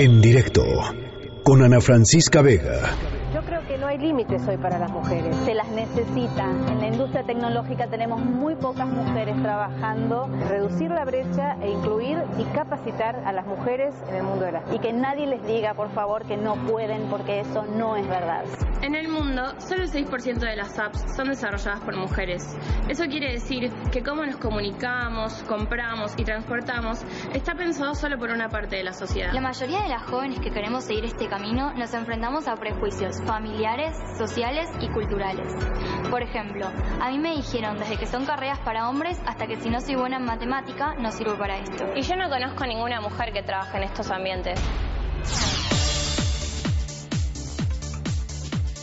En directo con Ana Francisca Vega. Yo creo que no hay límites hoy para las mujeres. Se las necesita. En la industria tecnológica tenemos muy pocas mujeres trabajando. Reducir la brecha e incluir y capacitar a las mujeres en el mundo de las Y que nadie les diga, por favor, que no pueden, porque eso no es verdad. En el mundo, solo el 6% de las apps son desarrolladas por mujeres. Eso quiere decir que cómo nos comunicamos, compramos y transportamos está pensado solo por una parte de la sociedad. La mayoría de las jóvenes que queremos seguir este camino nos enfrentamos a prejuicios familiares, sociales y culturales. Por ejemplo, a mí me dijeron desde que son carreras para hombres hasta que si no soy buena en matemática no sirvo para esto. Y yo no conozco ninguna mujer que trabaje en estos ambientes.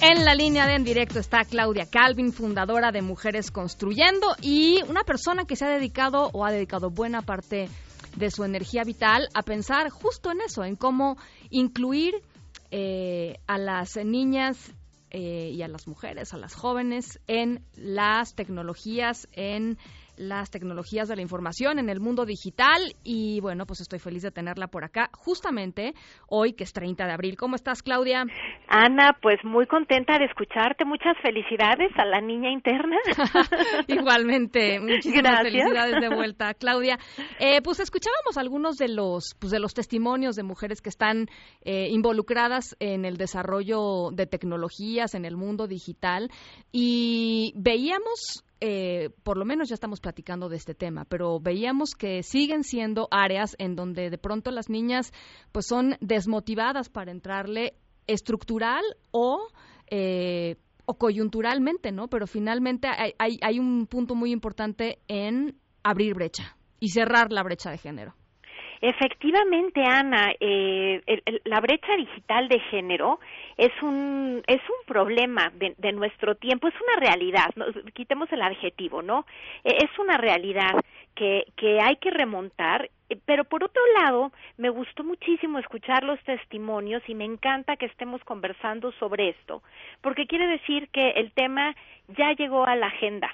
En la línea de en directo está Claudia Calvin, fundadora de Mujeres Construyendo y una persona que se ha dedicado o ha dedicado buena parte de su energía vital a pensar justo en eso, en cómo incluir eh, a las niñas eh, y a las mujeres, a las jóvenes en las tecnologías, en las tecnologías de la información en el mundo digital y bueno, pues estoy feliz de tenerla por acá justamente hoy que es 30 de abril. ¿Cómo estás, Claudia? Ana, pues muy contenta de escucharte. Muchas felicidades a la niña interna. Igualmente, muchísimas felicidades de vuelta, Claudia. Eh, pues escuchábamos algunos de los pues de los testimonios de mujeres que están eh, involucradas en el desarrollo de tecnologías en el mundo digital y veíamos eh, por lo menos ya estamos platicando de este tema, pero veíamos que siguen siendo áreas en donde de pronto las niñas pues son desmotivadas para entrarle estructural o eh, o coyunturalmente, ¿no? Pero finalmente hay, hay, hay un punto muy importante en abrir brecha y cerrar la brecha de género. Efectivamente, Ana, eh, la brecha digital de género es un es un problema de, nuestro tiempo, es una realidad. quitemos el adjetivo, ¿no? E, es una realidad que que hay que remontar. Eh, pero por otro lado, me gustó muchísimo escuchar los testimonios y me encanta que estemos conversando sobre esto, porque quiere decir que el tema ya llegó a la agenda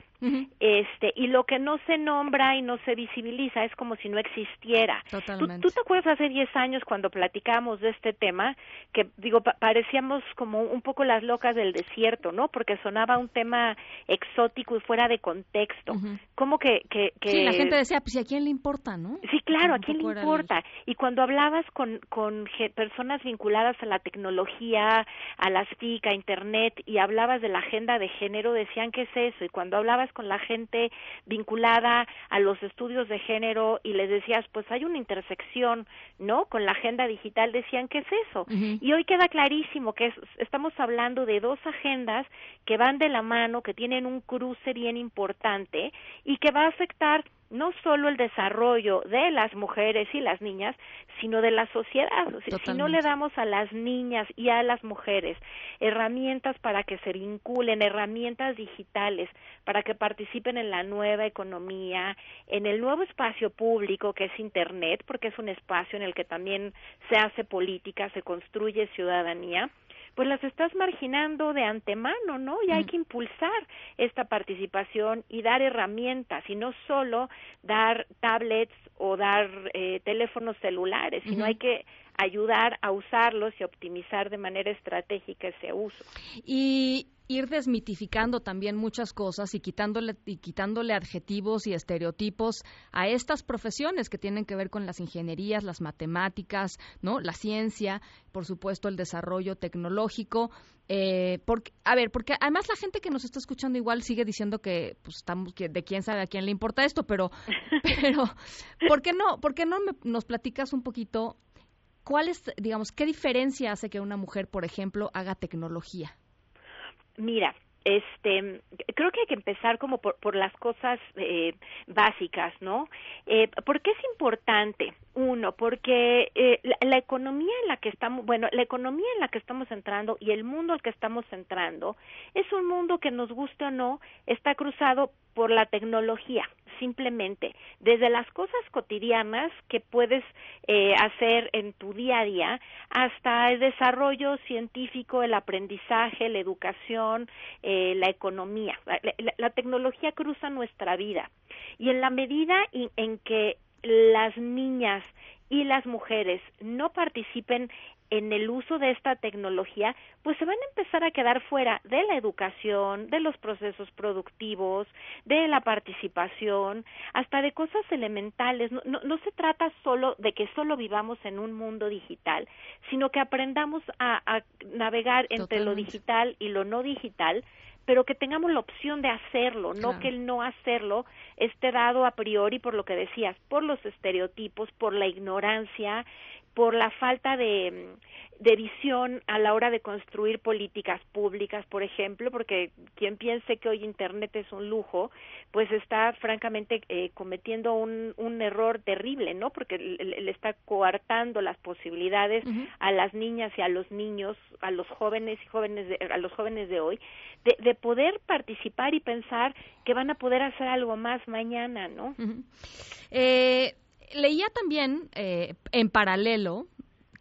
este y lo que no se nombra y no se visibiliza es como si no existiera. ¿Tú, ¿Tú, te acuerdas hace 10 años cuando platicamos de este tema que digo parecíamos como un poco las locas del desierto, ¿no? Porque sonaba un tema exótico y fuera de contexto. Como que, que, que Sí, la gente decía, pues ¿y a quién le importa, no? Sí, claro, ¿a quién le importa? Y cuando hablabas con con personas vinculadas a la tecnología, a las TIC, a internet y hablabas de la agenda de género, decían que es eso y cuando hablabas con la gente vinculada a los estudios de género y les decías, pues hay una intersección, ¿no? Con la agenda digital, decían, ¿qué es eso? Y hoy queda clarísimo que estamos hablando de dos agendas que van de la mano, que tienen un cruce bien importante y que va a afectar no solo el desarrollo de las mujeres y las niñas, sino de la sociedad. Si no le damos a las niñas y a las mujeres herramientas para que se vinculen, herramientas digitales, para que participen en la nueva economía, en el nuevo espacio público que es Internet, porque es un espacio en el que también se hace política, se construye ciudadanía, pues las estás marginando de antemano, ¿no? Y hay mm. que impulsar esta participación y dar herramientas y no solo dar tablets o dar eh, teléfonos celulares, sino hay que ayudar a usarlos y optimizar de manera estratégica ese uso. Y ir desmitificando también muchas cosas y quitándole y quitándole adjetivos y estereotipos a estas profesiones que tienen que ver con las ingenierías, las matemáticas, no, la ciencia, por supuesto el desarrollo tecnológico. Eh, porque, a ver, porque además la gente que nos está escuchando igual sigue diciendo que pues estamos que de quién sabe a quién le importa esto, pero pero ¿por qué no por qué no nos platicas un poquito cuál es digamos qué diferencia hace que una mujer, por ejemplo, haga tecnología? Mira, este creo que hay que empezar como por, las cosas eh, básicas no eh, por qué es importante uno porque eh, la, economía en la que estamos bueno la economía en la que estamos entrando y el mundo al que estamos entrando es un mundo que nos guste o no está cruzado por la tecnología simplemente desde las cosas cotidianas que puedes eh, hacer en tu día a día hasta el desarrollo científico, el aprendizaje, la educación, eh, la economía. La, tecnología cruza nuestra vida y en la medida en que las niñas y las mujeres no participen en el uso de esta tecnología, pues se van a empezar a quedar fuera de la educación, de los procesos productivos, de la participación, hasta de cosas elementales. No, no, se trata solo de que solo vivamos en un mundo digital, sino que aprendamos a, a navegar entre lo digital y lo no digital, pero que tengamos la opción de hacerlo, no que el no hacerlo esté dado a priori por lo que decías, por los estereotipos, por la ignorancia por la falta de, de visión a la hora de construir políticas públicas, por ejemplo, porque quien piense que hoy Internet es un lujo, pues está francamente eh, cometiendo un, un error terrible, ¿no? Porque le, está coartando las posibilidades a las niñas y a los niños, a los jóvenes y jóvenes, de, a los jóvenes de hoy, de, de, poder participar y pensar que van a poder hacer algo más mañana, ¿no? eh, leía también eh, en paralelo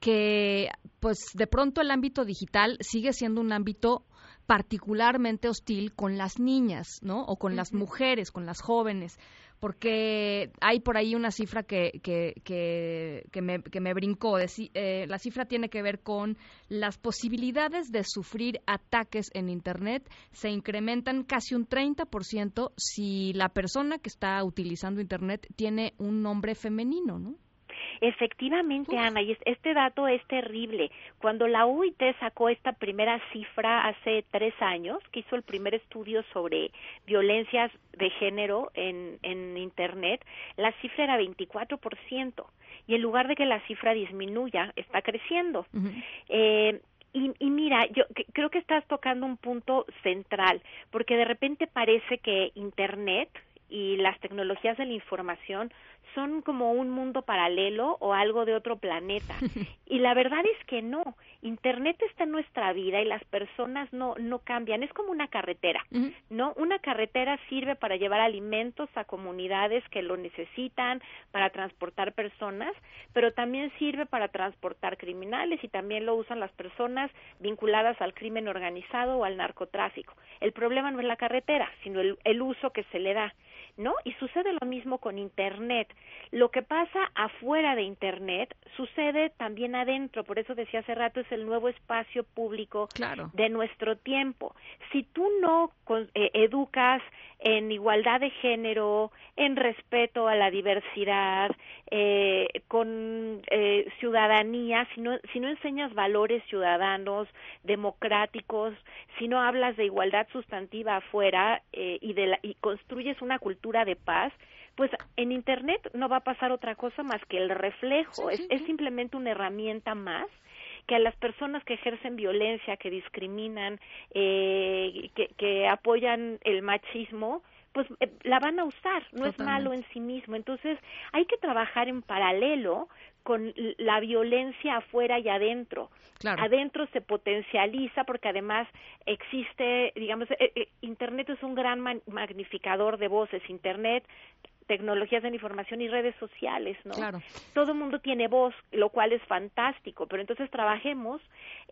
que pues de pronto el ámbito digital sigue siendo un ámbito particularmente hostil con las niñas, ¿no? O con las mujeres, con las jóvenes, porque hay por ahí una cifra que, que, que, me, que me brincó. Eh, la cifra tiene que ver con las posibilidades de sufrir ataques en Internet se incrementan casi un 30% si la persona que está utilizando Internet tiene un nombre femenino, ¿no? Efectivamente, Ana, y este dato es terrible. Cuando la UIT sacó esta primera cifra hace tres años, que hizo el primer estudio sobre violencias de género en, en Internet, la cifra era 24%. Y en lugar de que la cifra disminuya, está creciendo. eh, y, y, mira, yo creo que estás tocando un punto central, porque de repente parece que Internet y las tecnologías de la información son como un mundo paralelo o algo de otro planeta. Y la verdad es que no. Internet está en nuestra vida y las personas no no cambian. Es como una carretera, ¿no? Una carretera sirve para llevar alimentos a comunidades que lo necesitan, para transportar personas, pero también sirve para transportar criminales y también lo usan las personas vinculadas al crimen organizado o al narcotráfico. El problema no es la carretera, sino el, el uso que se le da. ¿No? Y sucede lo mismo con Internet. Lo que pasa afuera de Internet sucede también adentro, por eso decía hace rato, es el nuevo espacio público de nuestro tiempo. Si tú no eh, educas en igualdad de género, en respeto a la diversidad, eh, con eh, ciudadanía, si no, si no enseñas valores ciudadanos, democráticos, si no hablas de igualdad sustantiva afuera eh, y, de la, y construyes una cultura de paz, pues en Internet no va a pasar otra cosa más que el reflejo, es, es simplemente una herramienta más que a las personas que ejercen violencia, que discriminan, eh, que, que apoyan el machismo, pues eh, la van a usar, no es malo en sí mismo. Entonces hay que trabajar en paralelo con la violencia afuera y adentro. Adentro se potencializa porque además existe, digamos, eh, eh, Internet es un gran magnificador de voces. Internet tecnologías de la información y redes sociales, ¿no? Claro. Todo el mundo tiene voz, lo cual es fantástico, pero entonces trabajemos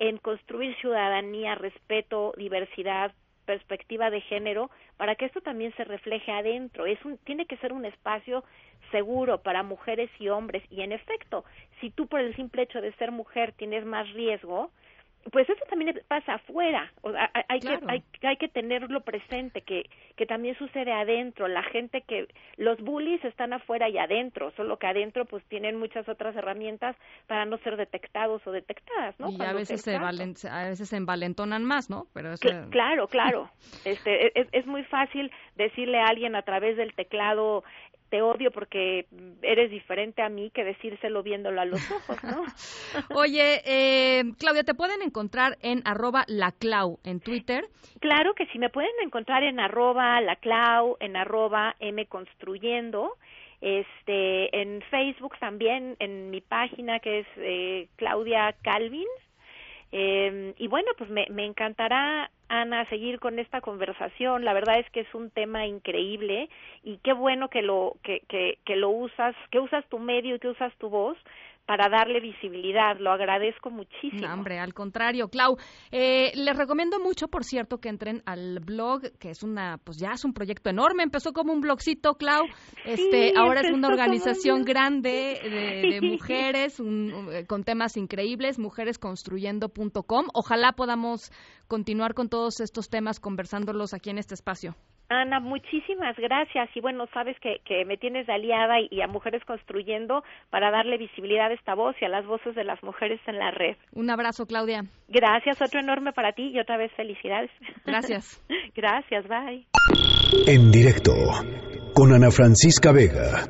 en construir ciudadanía, respeto, diversidad, perspectiva de género para que esto también se refleje adentro. Es un, tiene que ser un espacio seguro para mujeres y hombres y en efecto, si tú por el simple hecho de ser mujer tienes más riesgo, pues eso también pasa afuera. O hay, que, hay, hay, que tenerlo presente, que, que también sucede adentro. La gente que, los bullies están afuera y adentro, solo que adentro pues tienen muchas otras herramientas para no ser detectados o detectadas, ¿no? Y a veces, se, a veces se envalentonan más, ¿no? Pero Claro, claro. este, es, es muy fácil decirle a alguien a través del teclado te odio porque eres diferente a mí que decírselo viéndolo a los ojos, ¿no? Oye, eh, Claudia, ¿te pueden encontrar en arroba laclau en Twitter? Claro que sí, me pueden encontrar en arroba laclau, en arroba mconstruyendo, este, en Facebook también, en mi página que es eh, Claudia Calvin, eh, y bueno, pues me, me encantará, Ana, seguir con esta conversación. La verdad es que es un tema increíble y qué bueno que lo, que, que, que lo usas, que usas tu medio y que usas tu voz para darle visibilidad. Lo agradezco muchísimo. No, hombre, al contrario, Clau. Eh, les recomiendo mucho, por cierto, que entren al blog, que es una, pues ya es un proyecto enorme. Empezó como un blogcito, Clau. Este, ahora es una organización grande de, mujeres eh, con temas increíbles, mujeresconstruyendo.com. Ojalá podamos continuar con todos estos temas conversándolos aquí en este espacio. Ana, muchísimas gracias. Y bueno, sabes que, que me tienes de aliada y, a Mujeres Construyendo para darle visibilidad a esta voz y a las voces de las mujeres en la red. Un abrazo, Claudia. Gracias, otro enorme para ti y otra vez felicidades. Gracias. gracias, bye. En directo con Ana Francisca Vega.